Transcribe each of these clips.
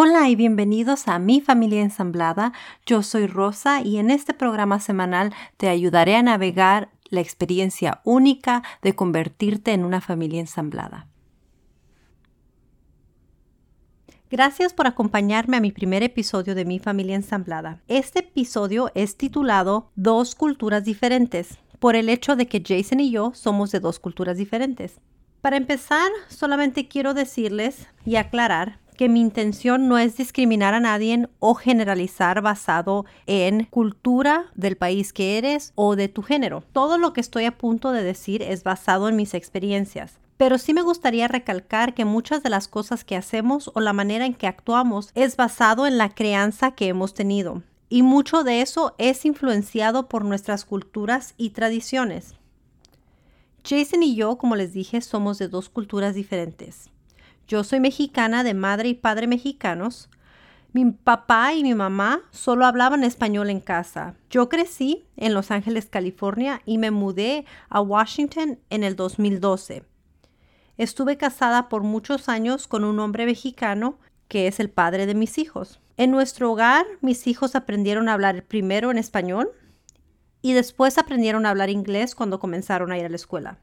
Hola y bienvenidos a Mi Familia Ensamblada. Yo soy Rosa y en este programa semanal te ayudaré a navegar la experiencia única de convertirte en una familia ensamblada. Gracias por acompañarme a mi primer episodio de Mi Familia Ensamblada. Este episodio es titulado Dos culturas diferentes, por el hecho de que Jason y yo somos de dos culturas diferentes. Para empezar, solamente quiero decirles y aclarar que mi intención no es discriminar a nadie o generalizar basado en cultura del país que eres o de tu género. Todo lo que estoy a punto de decir es basado en mis experiencias. Pero sí me gustaría recalcar que muchas de las cosas que hacemos o la manera en que actuamos es basado en la crianza que hemos tenido. Y mucho de eso es influenciado por nuestras culturas y tradiciones. Jason y yo, como les dije, somos de dos culturas diferentes. Yo soy mexicana de madre y padre mexicanos. Mi papá y mi mamá solo hablaban español en casa. Yo crecí en Los Ángeles, California y me mudé a Washington en el 2012. Estuve casada por muchos años con un hombre mexicano que es el padre de mis hijos. En nuestro hogar, mis hijos aprendieron a hablar primero en español y después aprendieron a hablar inglés cuando comenzaron a ir a la escuela.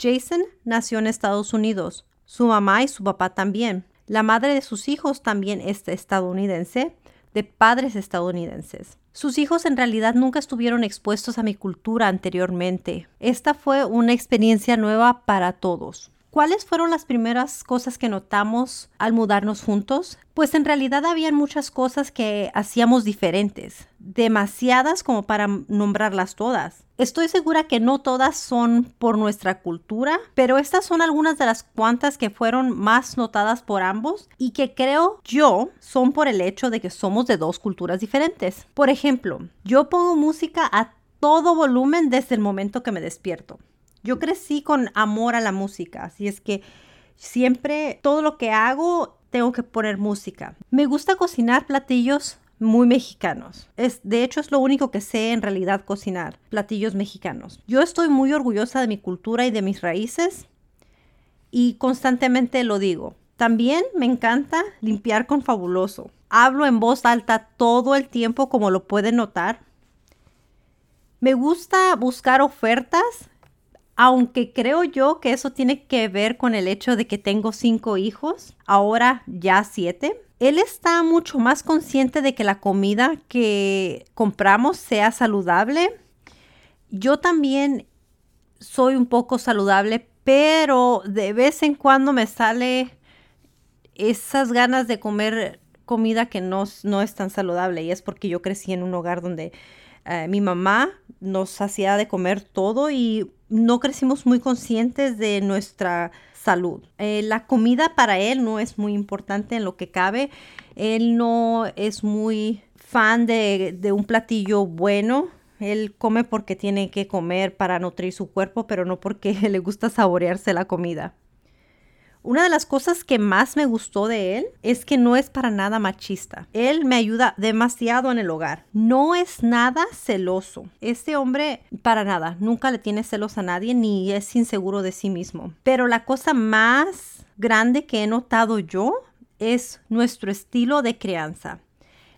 Jason nació en Estados Unidos. Su mamá y su papá también. La madre de sus hijos también es estadounidense, de padres estadounidenses. Sus hijos en realidad nunca estuvieron expuestos a mi cultura anteriormente. Esta fue una experiencia nueva para todos. ¿Cuáles fueron las primeras cosas que notamos al mudarnos juntos? Pues en realidad habían muchas cosas que hacíamos diferentes, demasiadas como para nombrarlas todas. Estoy segura que no todas son por nuestra cultura, pero estas son algunas de las cuantas que fueron más notadas por ambos y que creo yo son por el hecho de que somos de dos culturas diferentes. Por ejemplo, yo pongo música a todo volumen desde el momento que me despierto. Yo crecí con amor a la música, así es que siempre todo lo que hago tengo que poner música. Me gusta cocinar platillos muy mexicanos. Es, de hecho, es lo único que sé en realidad cocinar, platillos mexicanos. Yo estoy muy orgullosa de mi cultura y de mis raíces y constantemente lo digo. También me encanta limpiar con fabuloso. Hablo en voz alta todo el tiempo, como lo pueden notar. Me gusta buscar ofertas aunque creo yo que eso tiene que ver con el hecho de que tengo cinco hijos, ahora ya siete. Él está mucho más consciente de que la comida que compramos sea saludable. Yo también soy un poco saludable, pero de vez en cuando me sale esas ganas de comer comida que no, no es tan saludable y es porque yo crecí en un hogar donde eh, mi mamá nos hacía de comer todo y no crecimos muy conscientes de nuestra salud. Eh, la comida para él no es muy importante en lo que cabe. Él no es muy fan de, de un platillo bueno. Él come porque tiene que comer para nutrir su cuerpo, pero no porque le gusta saborearse la comida. Una de las cosas que más me gustó de él es que no es para nada machista. Él me ayuda demasiado en el hogar. No es nada celoso. Este hombre para nada, nunca le tiene celos a nadie ni es inseguro de sí mismo. Pero la cosa más grande que he notado yo es nuestro estilo de crianza.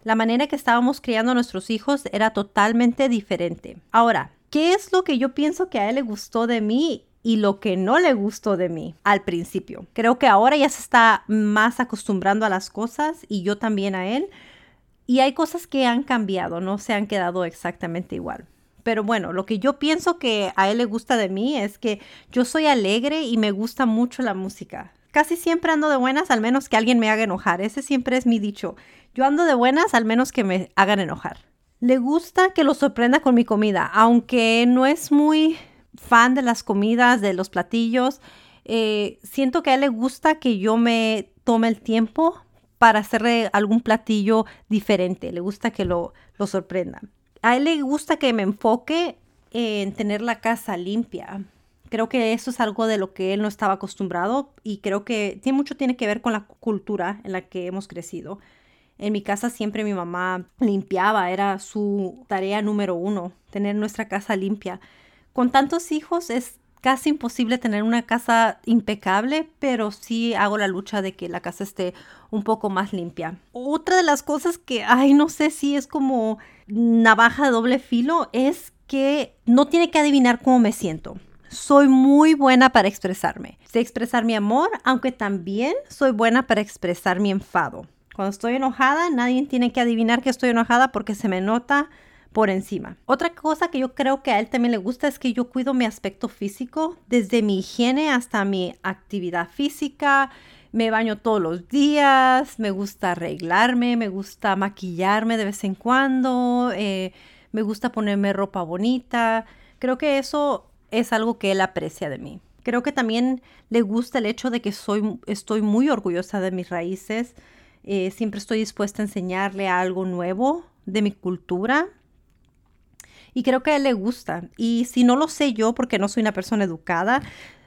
La manera que estábamos criando a nuestros hijos era totalmente diferente. Ahora, ¿qué es lo que yo pienso que a él le gustó de mí y lo que no le gustó de mí al principio. Creo que ahora ya se está más acostumbrando a las cosas y yo también a él. Y hay cosas que han cambiado, no se han quedado exactamente igual. Pero bueno, lo que yo pienso que a él le gusta de mí es que yo soy alegre y me gusta mucho la música. Casi siempre ando de buenas, al menos que alguien me haga enojar. Ese siempre es mi dicho. Yo ando de buenas, al menos que me hagan enojar. Le gusta que lo sorprenda con mi comida, aunque no es muy fan de las comidas, de los platillos. Eh, siento que a él le gusta que yo me tome el tiempo para hacerle algún platillo diferente. Le gusta que lo, lo sorprenda. A él le gusta que me enfoque en tener la casa limpia. Creo que eso es algo de lo que él no estaba acostumbrado y creo que tiene mucho tiene que ver con la cultura en la que hemos crecido. En mi casa siempre mi mamá limpiaba, era su tarea número uno, tener nuestra casa limpia con tantos hijos es casi imposible tener una casa impecable, pero sí hago la lucha de que la casa esté un poco más limpia. Otra de las cosas que, ay, no sé si es como navaja de doble filo, es que no tiene que adivinar cómo me siento. Soy muy buena para expresarme. Sé expresar mi amor, aunque también soy buena para expresar mi enfado. Cuando estoy enojada, nadie tiene que adivinar que estoy enojada porque se me nota por encima. Otra cosa que yo creo que a él también le gusta es que yo cuido mi aspecto físico, desde mi higiene hasta mi actividad física. Me baño todos los días, me gusta arreglarme, me gusta maquillarme de vez en cuando, eh, me gusta ponerme ropa bonita. Creo que eso es algo que él aprecia de mí. Creo que también le gusta el hecho de que soy, estoy muy orgullosa de mis raíces. Eh, siempre estoy dispuesta a enseñarle algo nuevo de mi cultura. Y creo que a él le gusta. Y si no lo sé yo, porque no soy una persona educada,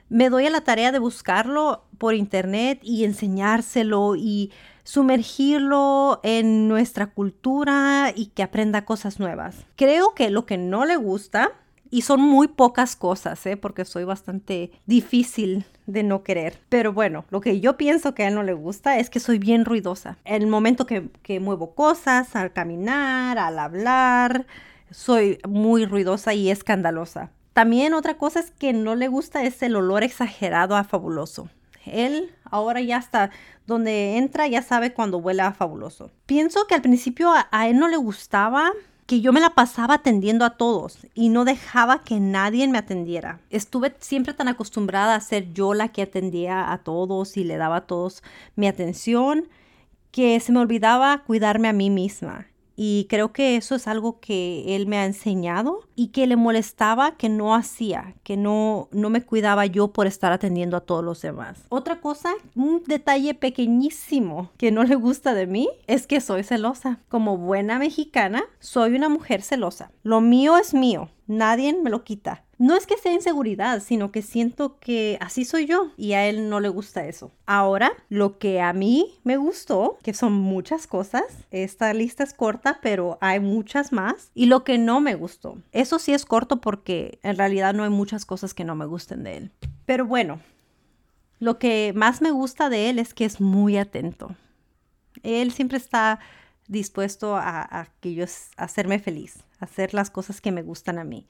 me doy a la tarea de buscarlo por internet y enseñárselo y sumergirlo en nuestra cultura y que aprenda cosas nuevas. Creo que lo que no le gusta y son muy pocas cosas, ¿eh? porque soy bastante difícil de no querer. Pero bueno, lo que yo pienso que a él no le gusta es que soy bien ruidosa. El momento que, que muevo cosas, al caminar, al hablar, soy muy ruidosa y escandalosa. También otra cosa es que no le gusta es el olor exagerado a fabuloso. Él ahora ya está donde entra, ya sabe cuando huele a fabuloso. Pienso que al principio a él no le gustaba que yo me la pasaba atendiendo a todos y no dejaba que nadie me atendiera. Estuve siempre tan acostumbrada a ser yo la que atendía a todos y le daba a todos mi atención que se me olvidaba cuidarme a mí misma. Y creo que eso es algo que él me ha enseñado y que le molestaba que no hacía, que no, no me cuidaba yo por estar atendiendo a todos los demás. Otra cosa, un detalle pequeñísimo que no le gusta de mí es que soy celosa. Como buena mexicana, soy una mujer celosa. Lo mío es mío, nadie me lo quita. No es que sea inseguridad, sino que siento que así soy yo y a él no le gusta eso. Ahora, lo que a mí me gustó, que son muchas cosas, esta lista es corta, pero hay muchas más, y lo que no me gustó. Eso sí es corto porque en realidad no hay muchas cosas que no me gusten de él. Pero bueno, lo que más me gusta de él es que es muy atento. Él siempre está dispuesto a, que yo hacerme feliz, hacer las cosas que me gustan a mí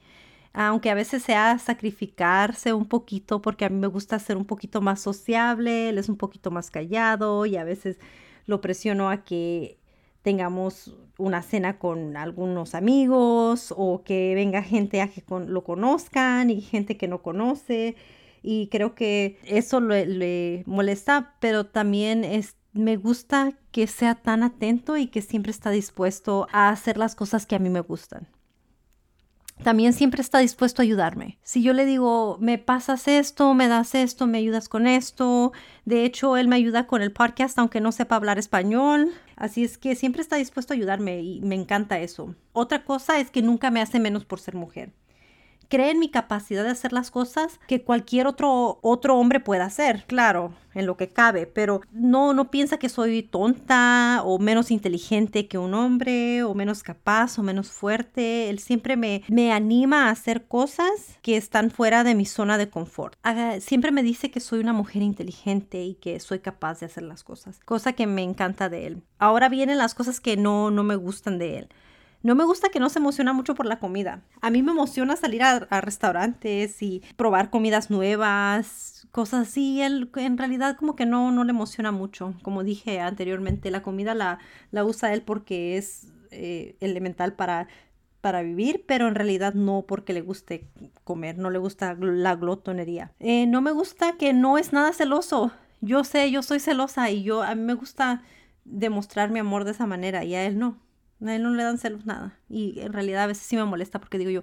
aunque a veces sea sacrificarse un poquito, porque a mí me gusta ser un poquito más sociable, él es un poquito más callado y a veces lo presiono a que tengamos una cena con algunos amigos o que venga gente a que lo conozcan y gente que no conoce. Y creo que eso le, molesta, pero también es, me gusta que sea tan atento y que siempre está dispuesto a hacer las cosas que a mí me gustan también siempre está dispuesto a ayudarme. Si yo le digo, me pasas esto, me das esto, me ayudas con esto, de hecho, él me ayuda con el podcast, aunque no sepa hablar español. Así es que siempre está dispuesto a ayudarme y me encanta eso. Otra cosa es que nunca me hace menos por ser mujer cree en mi capacidad de hacer las cosas que cualquier otro, otro hombre pueda hacer, claro, en lo que cabe, pero no, no piensa que soy tonta o menos inteligente que un hombre o menos capaz o menos fuerte. Él siempre me, me anima a hacer cosas que están fuera de mi zona de confort. siempre me dice que soy una mujer inteligente y que soy capaz de hacer las cosas, cosa que me encanta de él. Ahora vienen las cosas que no, no me gustan de él. No me gusta que no se emociona mucho por la comida. A mí me emociona salir a, restaurantes y probar comidas nuevas, cosas así. Él en realidad como que no, no le emociona mucho. Como dije anteriormente, la comida la, la usa él porque es eh, elemental para para vivir, pero en realidad no porque le guste comer, no le gusta la glotonería. Eh, no me gusta que no es nada celoso. Yo sé, yo soy celosa y yo a mí me gusta demostrar mi amor de esa manera y a él no. A él no le dan celos nada. Y en realidad a veces sí me molesta porque digo yo,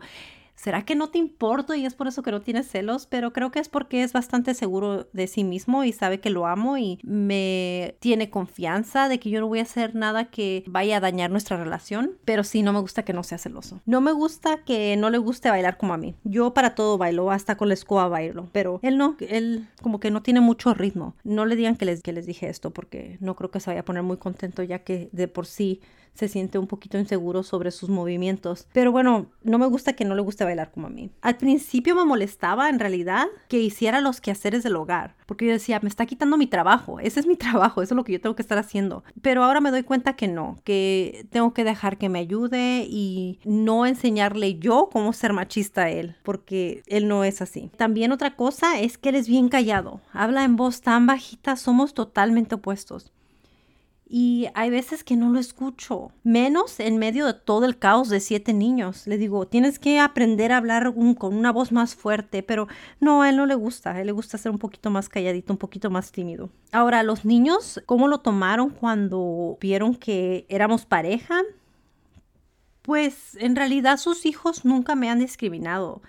¿será que no te importo y es por eso que no tienes celos? Pero creo que es porque es bastante seguro de sí mismo y sabe que lo amo y me tiene confianza de que yo no voy a hacer nada que vaya a dañar nuestra relación. Pero sí, no me gusta que no sea celoso. No me gusta que no le guste bailar como a mí. Yo para todo bailo, hasta con la escoba bailo. Pero él no, él como que no tiene mucho ritmo. No le digan que les, que les dije esto porque no creo que se vaya a poner muy contento ya que de por sí se siente un poquito inseguro sobre sus movimientos. Pero bueno, no me gusta que no le guste bailar como a mí. Al principio me molestaba en realidad que hiciera los quehaceres del hogar, porque yo decía, me está quitando mi trabajo, ese es mi trabajo, eso es lo que yo tengo que estar haciendo. Pero ahora me doy cuenta que no, que tengo que dejar que me ayude y no enseñarle yo cómo ser machista a él, porque él no es así. También otra cosa es que él es bien callado, habla en voz tan bajita, somos totalmente opuestos y hay veces que no lo escucho, menos en medio de todo el caos de siete niños. Le digo, tienes que aprender a hablar con una voz más fuerte, pero no, a él no le gusta, a él le gusta ser un poquito más calladito, un poquito más tímido. Ahora, los niños, ¿cómo lo tomaron cuando vieron que éramos pareja? Pues en realidad sus hijos nunca me han discriminado.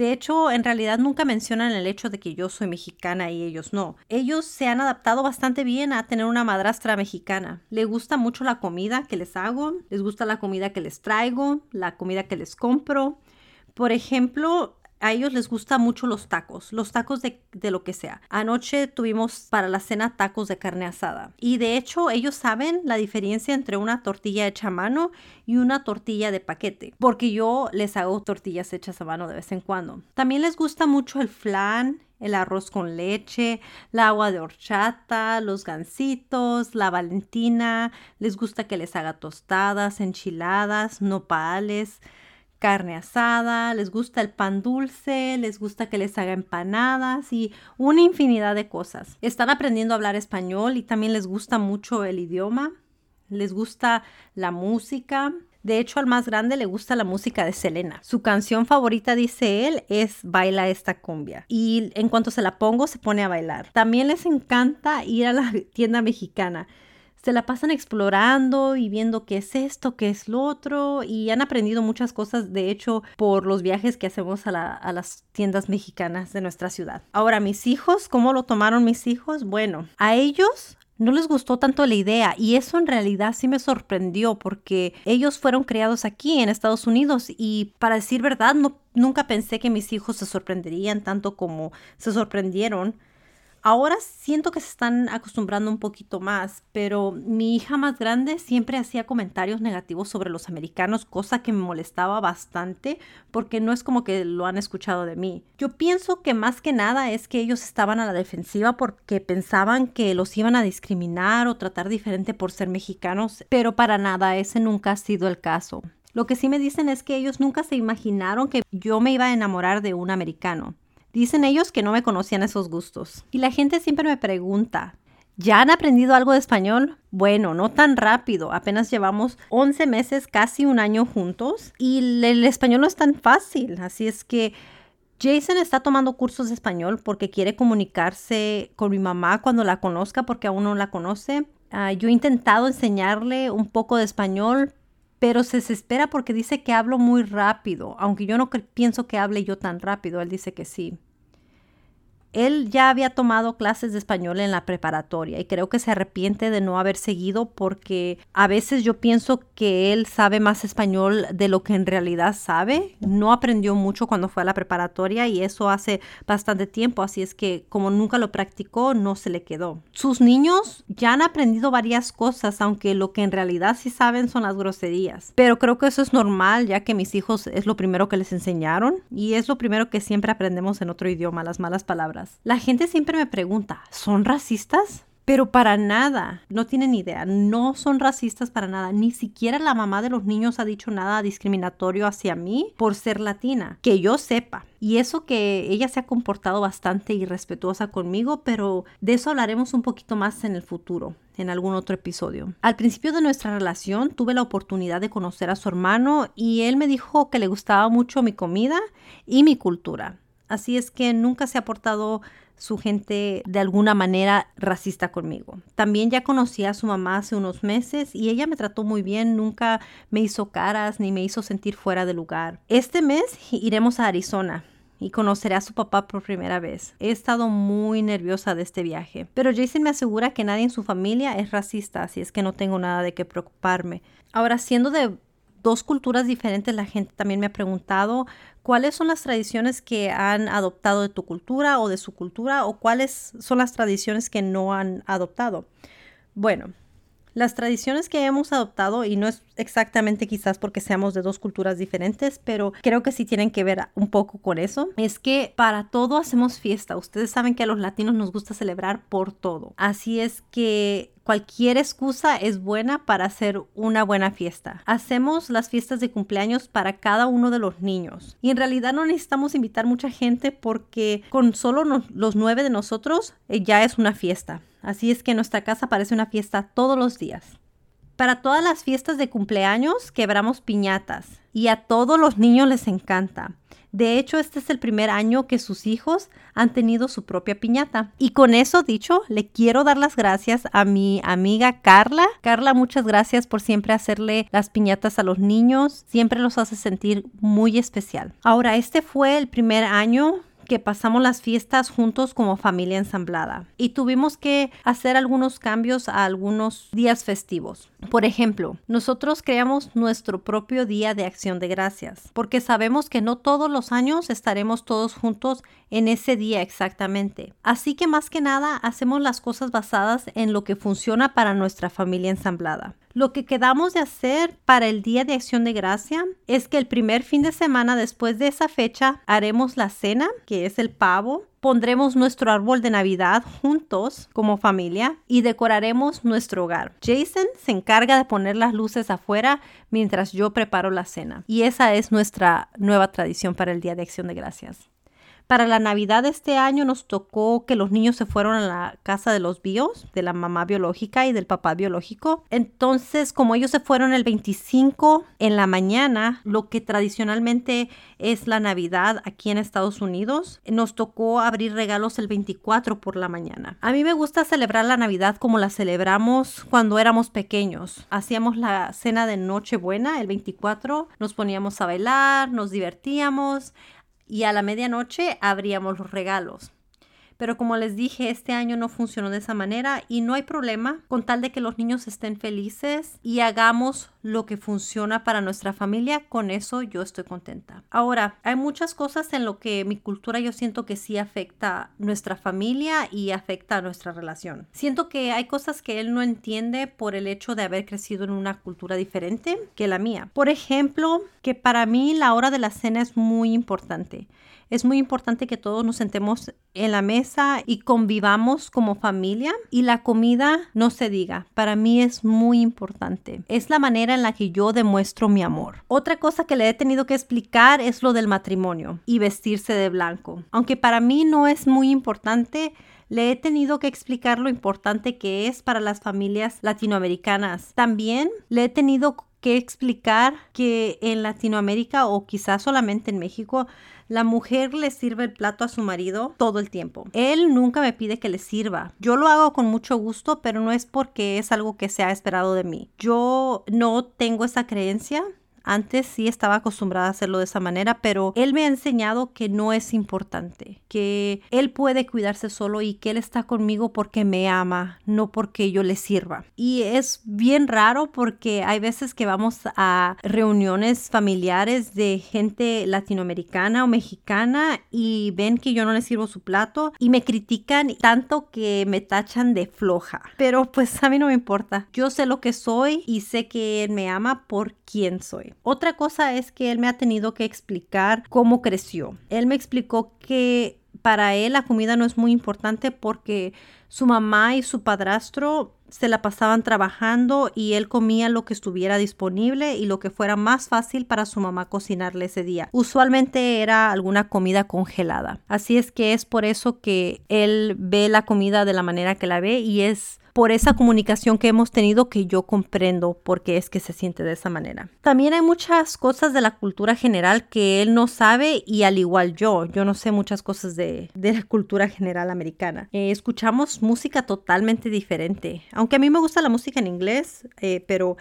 De hecho, en realidad nunca mencionan el hecho de que yo soy mexicana y ellos no. Ellos se han adaptado bastante bien a tener una madrastra mexicana. Le gusta mucho la comida que les hago, les gusta la comida que les traigo, la comida que les compro. Por ejemplo, a ellos les gusta mucho los tacos, los tacos de, lo que sea. Anoche tuvimos para la cena tacos de carne asada. Y de hecho ellos saben la diferencia entre una tortilla hecha a mano y una tortilla de paquete, porque yo les hago tortillas hechas a mano de vez en cuando. También les gusta mucho el flan, el arroz con leche, el agua de horchata, los gansitos, la valentina. Les gusta que les haga tostadas, enchiladas, nopales carne asada, les gusta el pan dulce, les gusta que les haga empanadas y una infinidad de cosas. Están aprendiendo a hablar español y también les gusta mucho el idioma, les gusta la música. De hecho, al más grande le gusta la música de Selena. Su canción favorita, dice él, es Baila esta cumbia. Y en cuanto se la pongo, se pone a bailar. También les encanta ir a la tienda mexicana se la pasan explorando y viendo qué es esto, qué es lo otro y han aprendido muchas cosas, de hecho, por los viajes que hacemos a, las tiendas mexicanas de nuestra ciudad. Ahora, mis hijos, ¿cómo lo tomaron mis hijos? Bueno, a ellos no les gustó tanto la idea y eso en realidad sí me sorprendió porque ellos fueron criados aquí en Estados Unidos y para decir verdad no, nunca pensé que mis hijos se sorprenderían tanto como se sorprendieron Ahora siento que se están acostumbrando un poquito más, pero mi hija más grande siempre hacía comentarios negativos sobre los americanos, cosa que me molestaba bastante porque no es como que lo han escuchado de mí. Yo pienso que más que nada es que ellos estaban a la defensiva porque pensaban que los iban a discriminar o tratar diferente por ser mexicanos, pero para nada, ese nunca ha sido el caso. Lo que sí me dicen es que ellos nunca se imaginaron que yo me iba a enamorar de un americano. Dicen ellos que no me conocían esos gustos. Y la gente siempre me pregunta, ¿ya han aprendido algo de español? Bueno, no tan rápido. Apenas llevamos 11 meses, casi un año juntos. Y el español no es tan fácil. Así es que Jason está tomando cursos de español porque quiere comunicarse con mi mamá cuando la conozca porque aún no la conoce. Ah, yo he intentado enseñarle un poco de español, pero se desespera porque dice que hablo muy rápido, aunque yo no pienso que hable yo tan rápido, él dice que sí. Él ya había tomado clases de español en la preparatoria y creo que se arrepiente de no haber seguido porque a veces yo pienso que él sabe más español de lo que en realidad sabe. No aprendió mucho cuando fue a la preparatoria y eso hace bastante tiempo, así es que como nunca lo practicó, no se le quedó. Sus niños ya han aprendido varias cosas, aunque lo que en realidad sí saben son las groserías. Pero creo que eso es normal ya que mis hijos es lo primero que les enseñaron y es lo primero que siempre aprendemos en otro idioma, las malas palabras. La gente siempre me pregunta, ¿son racistas? Pero para nada, no tienen idea, no son racistas para nada, ni siquiera la mamá de los niños ha dicho nada discriminatorio hacia mí por ser latina, que yo sepa. Y eso que ella se ha comportado bastante irrespetuosa conmigo, pero de eso hablaremos un poquito más en el futuro, en algún otro episodio. Al principio de nuestra relación tuve la oportunidad de conocer a su hermano y él me dijo que le gustaba mucho mi comida y mi cultura. Así es que nunca se ha portado su gente de alguna manera racista conmigo. También ya conocí a su mamá hace unos meses y ella me trató muy bien, nunca me hizo caras ni me hizo sentir fuera de lugar. Este mes iremos a Arizona y conoceré a su papá por primera vez. He estado muy nerviosa de este viaje, pero Jason me asegura que nadie en su familia es racista, así es que no tengo nada de qué preocuparme. Ahora, siendo de dos culturas diferentes, la gente también me ha preguntado cuáles son las tradiciones que han adoptado de tu cultura o de su cultura o cuáles son las tradiciones que no han adoptado. Bueno, Las tradiciones que hemos adoptado, y no es exactamente quizás porque seamos de dos culturas diferentes, pero creo que sí tienen que ver un poco con eso, es que para todo hacemos fiesta. Ustedes saben que a los latinos nos gusta celebrar por todo. Así es que cualquier excusa es buena para hacer una buena fiesta. Hacemos las fiestas de cumpleaños para cada uno de los niños. Y en realidad no necesitamos invitar mucha gente porque con solo los nueve de nosotros eh, ya es una fiesta. Así es que nuestra casa parece una fiesta todos los días. Para todas las fiestas de cumpleaños quebramos piñatas y a todos los niños les encanta. De hecho, este es el primer año que sus hijos han tenido su propia piñata. Y con eso dicho, le quiero dar las gracias a mi amiga Carla. Carla, muchas gracias por siempre hacerle las piñatas a los niños. Siempre los hace sentir muy especial. Ahora, este fue el primer año que pasamos las fiestas juntos como familia ensamblada y tuvimos que hacer algunos cambios a algunos días festivos. Por ejemplo, nosotros creamos nuestro propio día de acción de gracias porque sabemos que no todos los años estaremos todos juntos en ese día exactamente. Así que más que nada hacemos las cosas basadas en lo que funciona para nuestra familia ensamblada. Lo que quedamos de hacer para el Día de Acción de Gracia es que el primer fin de semana después de esa fecha haremos la cena, que es el pavo, pondremos nuestro árbol de Navidad juntos como familia y decoraremos nuestro hogar. Jason se encarga de poner las luces afuera mientras yo preparo la cena. Y esa es nuestra nueva tradición para el Día de Acción de Gracias. Para la Navidad de este año nos tocó que los niños se fueron a la casa de los bios, de la mamá biológica y del papá biológico. Entonces, como ellos se fueron el 25 en la mañana, lo que tradicionalmente es la Navidad aquí en Estados Unidos, nos tocó abrir regalos el 24 por la mañana. A mí me gusta celebrar la Navidad como la celebramos cuando éramos pequeños. Hacíamos la cena de Nochebuena el 24, nos poníamos a bailar, nos divertíamos y a la medianoche abríamos los regalos. Pero como les dije, este año no funcionó de esa manera y no hay problema con tal de que los niños estén felices y hagamos lo que funciona para nuestra familia. Con eso yo estoy contenta. Ahora, hay muchas cosas en lo que mi cultura yo siento que sí afecta nuestra familia y afecta nuestra relación. Siento que hay cosas que él no entiende por el hecho de haber crecido en una cultura diferente que la mía. Por ejemplo, que para mí la hora de la cena es muy importante. Es muy importante que todos nos sentemos en la mesa y convivamos como familia y la comida no se diga. Para mí es muy importante. Es la manera en la que yo demuestro mi amor. Otra cosa que le he tenido que explicar es lo del matrimonio y vestirse de blanco. Aunque para mí no es muy importante, le he tenido que explicar lo importante que es para las familias latinoamericanas. También le he tenido que explicar que en Latinoamérica o quizás solamente en México la mujer le sirve el plato a su marido todo el tiempo. Él nunca me pide que le sirva. Yo lo hago con mucho gusto, pero no es porque es algo que se ha esperado de mí. Yo no tengo esa creencia antes sí estaba acostumbrada a hacerlo de esa manera, pero él me ha enseñado que no es importante, que él puede cuidarse solo y que él está conmigo porque me ama, no porque yo le sirva. Y es bien raro porque hay veces que vamos a reuniones familiares de gente latinoamericana o mexicana y ven que yo no le sirvo su plato y me critican tanto que me tachan de floja. Pero pues a mí no me importa. Yo sé lo que soy y sé que él me ama por quien soy. Otra cosa es que él me ha tenido que explicar cómo creció. Él me explicó que para él la comida no es muy importante porque su mamá y su padrastro se la pasaban trabajando y él comía lo que estuviera disponible y lo que fuera más fácil para su mamá cocinarle ese día. Usualmente era alguna comida congelada. Así es que es por eso que él ve la comida de la manera que la ve y es por esa comunicación que hemos tenido que yo comprendo por qué es que se siente de esa manera. También hay muchas cosas de la cultura general que él no sabe y al igual yo, yo no sé muchas cosas de, la cultura general americana. Eh, escuchamos música totalmente diferente, aunque a mí me gusta la música en inglés, eh, pero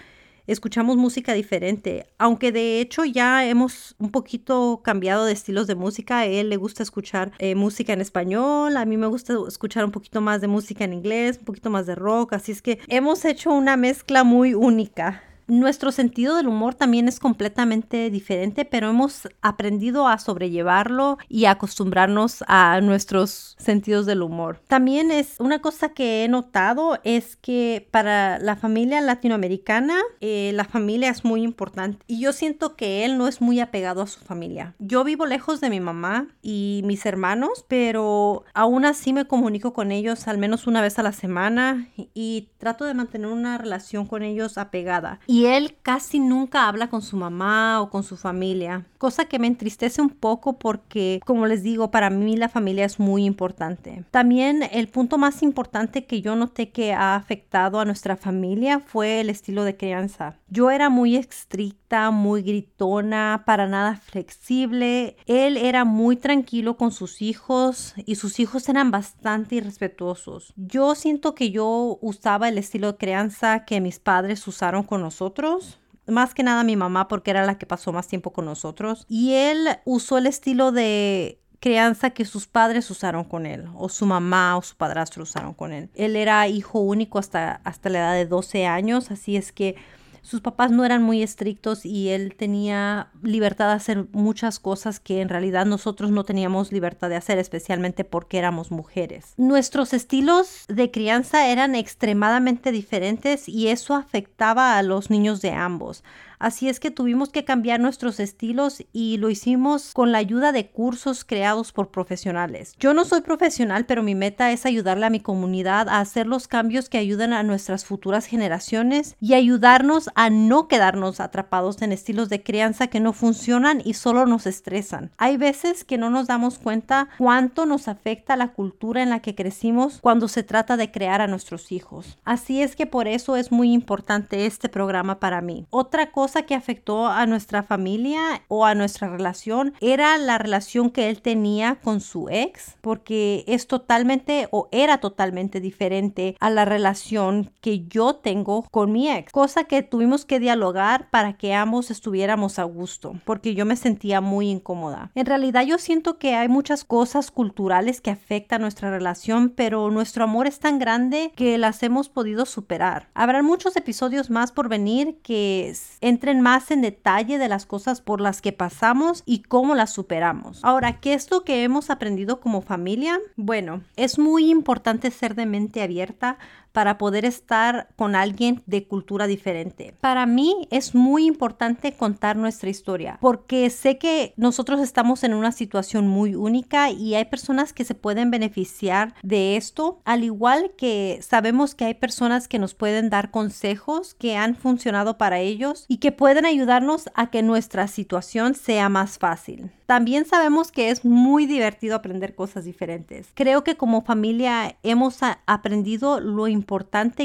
escuchamos música diferente, aunque de hecho ya hemos un poquito cambiado de estilos de música. A él le gusta escuchar eh, música en español, a mí me gusta escuchar un poquito más de música en inglés, un poquito más de rock, así es que hemos hecho una mezcla muy única Nuestro sentido del humor también es completamente diferente, pero hemos aprendido a sobrellevarlo y acostumbrarnos a nuestros sentidos del humor. También es una cosa que he notado es que para la familia latinoamericana, eh, la familia es muy importante y yo siento que él no es muy apegado a su familia. Yo vivo lejos de mi mamá y mis hermanos, pero aún así me comunico con ellos al menos una vez a la semana y trato de mantener una relación con ellos apegada. Él casi nunca habla con su mamá o con su familia, cosa que me entristece un poco porque, como les digo, para mí la familia es muy importante. También el punto más importante que yo noté que ha afectado a nuestra familia fue el estilo de crianza. Yo era muy estricta, muy gritona, para nada flexible. Él era muy tranquilo con sus hijos y sus hijos eran bastante irrespetuosos. Yo siento que yo usaba el estilo de crianza que mis padres usaron con nosotros más que nada mi mamá porque era la que pasó más tiempo con nosotros y él usó el estilo de crianza que sus padres usaron con él, o su mamá o su padrastro usaron con él. Él era hijo único hasta, hasta la edad de 12 años, así es que sus papás no eran muy estrictos y él tenía libertad de hacer muchas cosas que en realidad nosotros no teníamos libertad de hacer, especialmente porque éramos mujeres. Nuestros estilos de crianza eran extremadamente diferentes y eso afectaba a los niños de ambos. Así es que tuvimos que cambiar nuestros estilos y lo hicimos con la ayuda de cursos creados por profesionales. Yo no soy profesional, pero mi meta es ayudarle a mi comunidad a hacer los cambios que ayuden a nuestras futuras generaciones y ayudarnos a no quedarnos atrapados en estilos de crianza que no funcionan y solo nos estresan. Hay veces que no nos damos cuenta cuánto nos afecta la cultura en la que crecimos cuando se trata de crear a nuestros hijos. Así es que por eso es muy importante este programa para mí. Otra cosa que afectó a nuestra familia o a nuestra relación era la relación que él tenía con su ex, porque es totalmente o era totalmente diferente a la relación que yo tengo con mi ex, cosa que tuvimos que dialogar para que ambos estuviéramos a gusto, porque yo me sentía muy incómoda. En realidad yo siento que hay muchas cosas culturales que afectan nuestra relación, pero nuestro amor es tan grande que las hemos podido superar. Habrá muchos episodios más por venir que en entren más en detalle de las cosas por las que pasamos y cómo las superamos. Ahora, ¿qué es lo que hemos aprendido como familia? Bueno, es muy importante ser de mente abierta para poder estar con alguien de cultura diferente. Para mí es muy importante contar nuestra historia porque sé que nosotros estamos en una situación muy única y hay personas que se pueden beneficiar de esto, al igual que sabemos que hay personas que nos pueden dar consejos que han funcionado para ellos y que pueden ayudarnos a que nuestra situación sea más fácil. También sabemos que es muy divertido aprender cosas diferentes. Creo que como familia hemos aprendido lo importante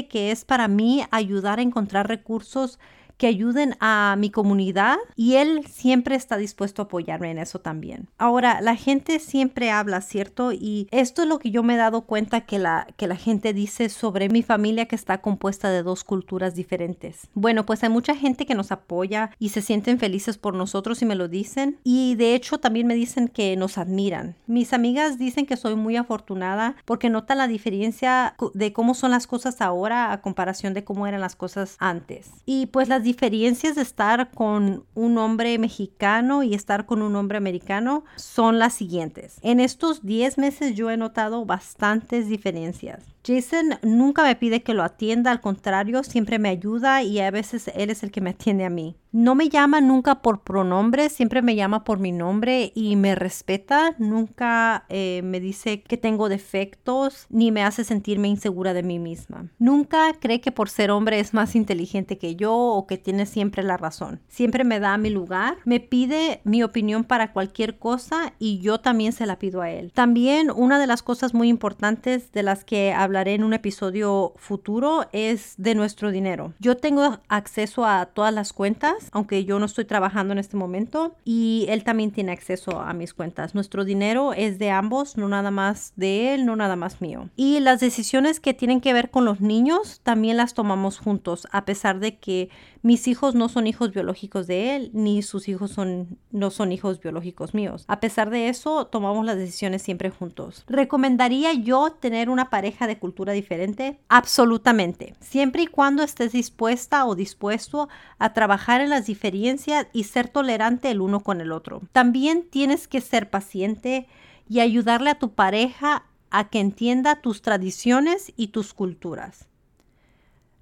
que es para mí ayudar a encontrar recursos que ayuden a mi comunidad y él siempre está dispuesto a apoyarme en eso también. Ahora, la gente siempre habla, ¿cierto? Y esto es lo que yo me he dado cuenta que la, que la gente dice sobre mi familia que está compuesta de dos culturas diferentes. Bueno, pues hay mucha gente que nos apoya y se sienten felices por nosotros y me lo dicen. Y de hecho también me dicen que nos admiran. Mis amigas dicen que soy muy afortunada porque notan la diferencia de cómo son las cosas ahora a comparación de cómo eran las cosas antes. Y pues las diferencias de estar con un hombre mexicano y estar con un hombre americano son las siguientes. En estos 10 meses yo he notado bastantes diferencias. Jason nunca me pide que lo atienda, al contrario, siempre me ayuda y a veces él es el que me atiende a mí. No me llama nunca por pronombre, siempre me llama por mi nombre y me respeta. Nunca eh, me dice que tengo defectos ni me hace sentirme insegura de mí misma. Nunca cree que por ser hombre es más inteligente que yo o que tiene siempre la razón. Siempre me da mi lugar, me pide mi opinión para cualquier cosa y yo también se la pido a él. También una de las cosas muy importantes de las que hablaré en un episodio futuro es de nuestro dinero. Yo tengo acceso a todas las cuentas aunque yo no estoy trabajando en este momento y él también tiene acceso a mis cuentas. Nuestro dinero es de ambos, no nada más de él, no nada más mío. Y las decisiones que tienen que ver con los niños también las tomamos juntos, a pesar de que mis hijos no son hijos biológicos de él, ni sus hijos son, no son hijos biológicos míos. A pesar de eso, tomamos las decisiones siempre juntos. ¿Recomendaría yo tener una pareja de cultura diferente? Absolutamente, siempre y cuando estés dispuesta o dispuesto a trabajar en las diferencias y ser tolerante el uno con el otro. También tienes que ser paciente y ayudarle a tu pareja a que entienda tus tradiciones y tus culturas.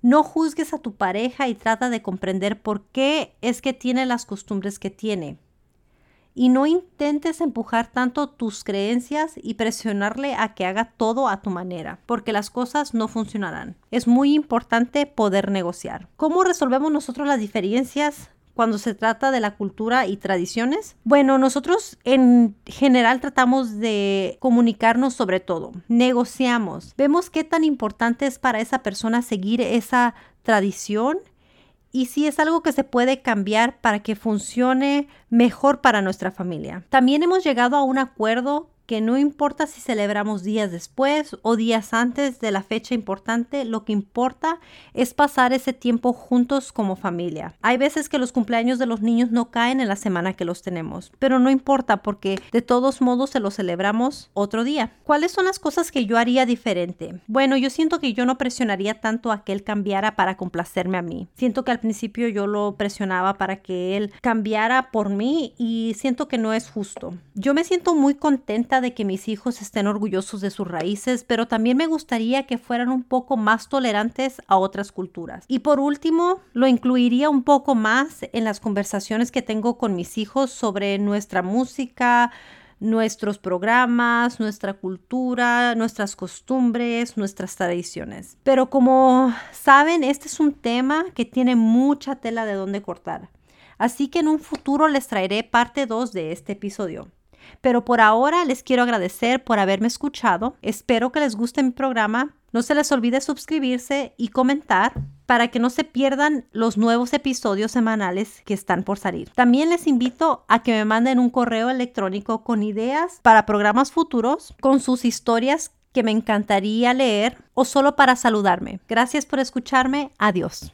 No juzgues a tu pareja y trata de comprender por qué es que tiene las costumbres que tiene. Y no intentes empujar tanto tus creencias y presionarle a que haga todo a tu manera, porque las cosas no funcionarán. Es muy importante poder negociar. ¿Cómo resolvemos nosotros las diferencias? cuando se trata de la cultura y tradiciones? Bueno, nosotros en general tratamos de comunicarnos sobre todo, negociamos, vemos qué tan importante es para esa persona seguir esa tradición y si es algo que se puede cambiar para que funcione mejor para nuestra familia. También hemos llegado a un acuerdo que no importa si celebramos días después o días antes de la fecha importante, lo que importa es pasar ese tiempo juntos como familia. Hay veces que los cumpleaños de los niños no caen en la semana que los tenemos, pero no importa porque de todos modos se los celebramos otro día. ¿Cuáles son las cosas que yo haría diferente? Bueno, yo siento que yo no presionaría tanto a que él cambiara para complacerme a mí. Siento que al principio yo lo presionaba para que él cambiara por mí y siento que no es justo. Yo me siento muy contenta de que mis hijos estén orgullosos de sus raíces, pero también me gustaría que fueran un poco más tolerantes a otras culturas. Y por último, lo incluiría un poco más en las conversaciones que tengo con mis hijos sobre nuestra música, nuestros programas, nuestra cultura, nuestras costumbres, nuestras tradiciones. Pero como saben, este es un tema que tiene mucha tela de donde cortar. Así que en un futuro les traeré parte 2 de este episodio. Pero por ahora les quiero agradecer por haberme escuchado. Espero que les guste mi programa. No se les olvide suscribirse y comentar para que no se pierdan los nuevos episodios semanales que están por salir. También les invito a que me manden un correo electrónico con ideas para programas futuros, con sus historias que me encantaría leer o solo para saludarme. Gracias por escucharme. Adiós.